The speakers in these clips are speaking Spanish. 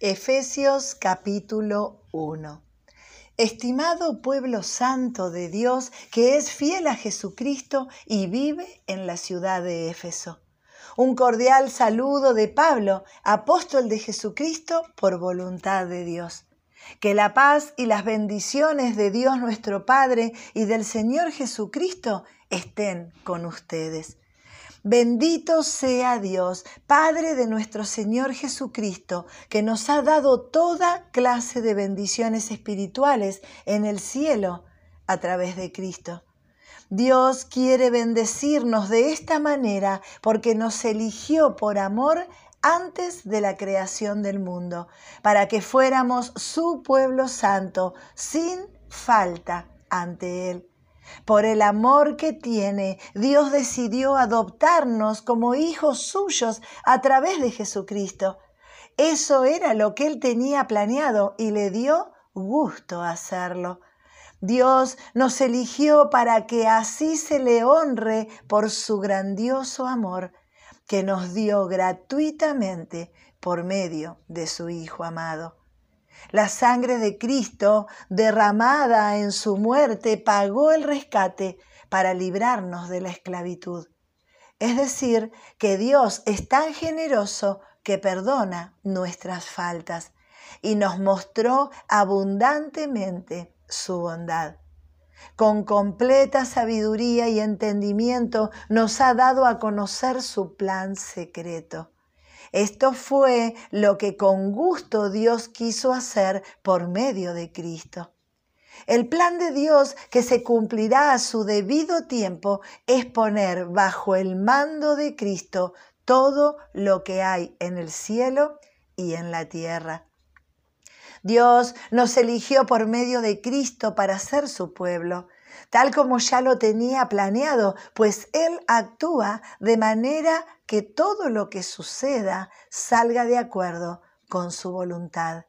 Efesios capítulo 1 Estimado pueblo santo de Dios que es fiel a Jesucristo y vive en la ciudad de Éfeso. Un cordial saludo de Pablo, apóstol de Jesucristo por voluntad de Dios. Que la paz y las bendiciones de Dios nuestro Padre y del Señor Jesucristo estén con ustedes. Bendito sea Dios, Padre de nuestro Señor Jesucristo, que nos ha dado toda clase de bendiciones espirituales en el cielo a través de Cristo. Dios quiere bendecirnos de esta manera porque nos eligió por amor antes de la creación del mundo, para que fuéramos su pueblo santo, sin falta ante Él. Por el amor que tiene, Dios decidió adoptarnos como hijos suyos a través de Jesucristo. Eso era lo que Él tenía planeado y le dio gusto hacerlo. Dios nos eligió para que así se le honre por su grandioso amor que nos dio gratuitamente por medio de su Hijo amado. La sangre de Cristo derramada en su muerte pagó el rescate para librarnos de la esclavitud. Es decir, que Dios es tan generoso que perdona nuestras faltas y nos mostró abundantemente su bondad. Con completa sabiduría y entendimiento nos ha dado a conocer su plan secreto esto fue lo que con gusto Dios quiso hacer por medio de Cristo. El plan de Dios que se cumplirá a su debido tiempo es poner bajo el mando de Cristo todo lo que hay en el cielo y en la tierra. Dios nos eligió por medio de Cristo para ser su pueblo tal como ya lo tenía planeado, pues Él actúa de manera que todo lo que suceda salga de acuerdo con su voluntad.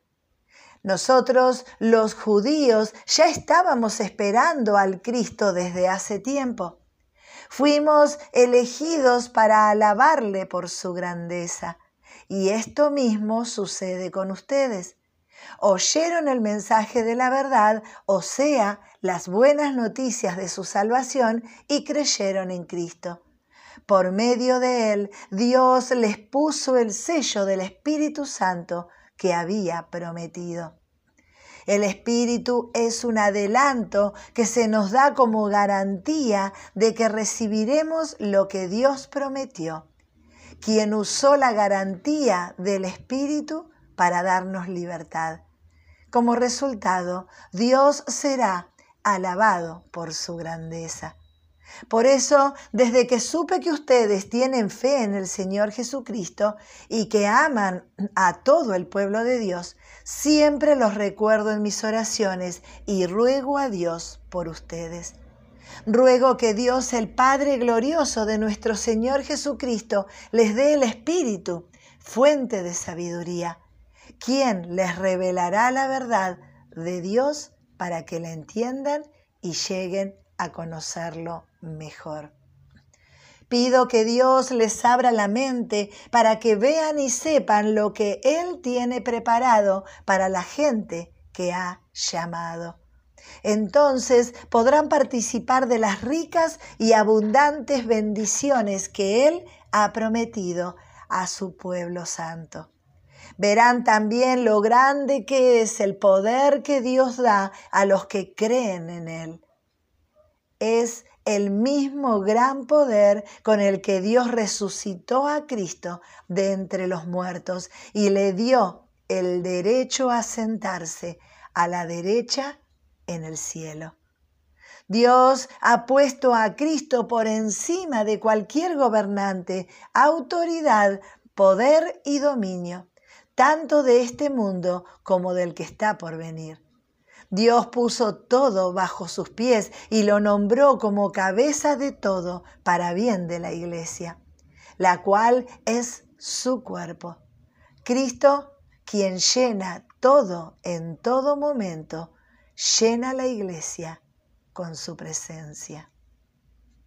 Nosotros, los judíos, ya estábamos esperando al Cristo desde hace tiempo. Fuimos elegidos para alabarle por su grandeza. Y esto mismo sucede con ustedes oyeron el mensaje de la verdad, o sea, las buenas noticias de su salvación, y creyeron en Cristo. Por medio de él, Dios les puso el sello del Espíritu Santo que había prometido. El Espíritu es un adelanto que se nos da como garantía de que recibiremos lo que Dios prometió. Quien usó la garantía del Espíritu para darnos libertad. Como resultado, Dios será alabado por su grandeza. Por eso, desde que supe que ustedes tienen fe en el Señor Jesucristo y que aman a todo el pueblo de Dios, siempre los recuerdo en mis oraciones y ruego a Dios por ustedes. Ruego que Dios, el Padre glorioso de nuestro Señor Jesucristo, les dé el Espíritu, fuente de sabiduría ¿Quién les revelará la verdad de Dios para que la entiendan y lleguen a conocerlo mejor. Pido que Dios les abra la mente para que vean y sepan lo que Él tiene preparado para la gente que ha llamado. Entonces podrán participar de las ricas y abundantes bendiciones que Él ha prometido a su pueblo santo. Verán también lo grande que es el poder que Dios da a los que creen en Él. Es el mismo gran poder con el que Dios resucitó a Cristo de entre los muertos y le dio el derecho a sentarse a la derecha en el cielo. Dios ha puesto a Cristo por encima de cualquier gobernante, autoridad, poder y dominio tanto de este mundo como del que está por venir. Dios puso todo bajo sus pies y lo nombró como cabeza de todo para bien de la iglesia, la cual es su cuerpo. Cristo, quien llena todo en todo momento, llena la iglesia con su presencia.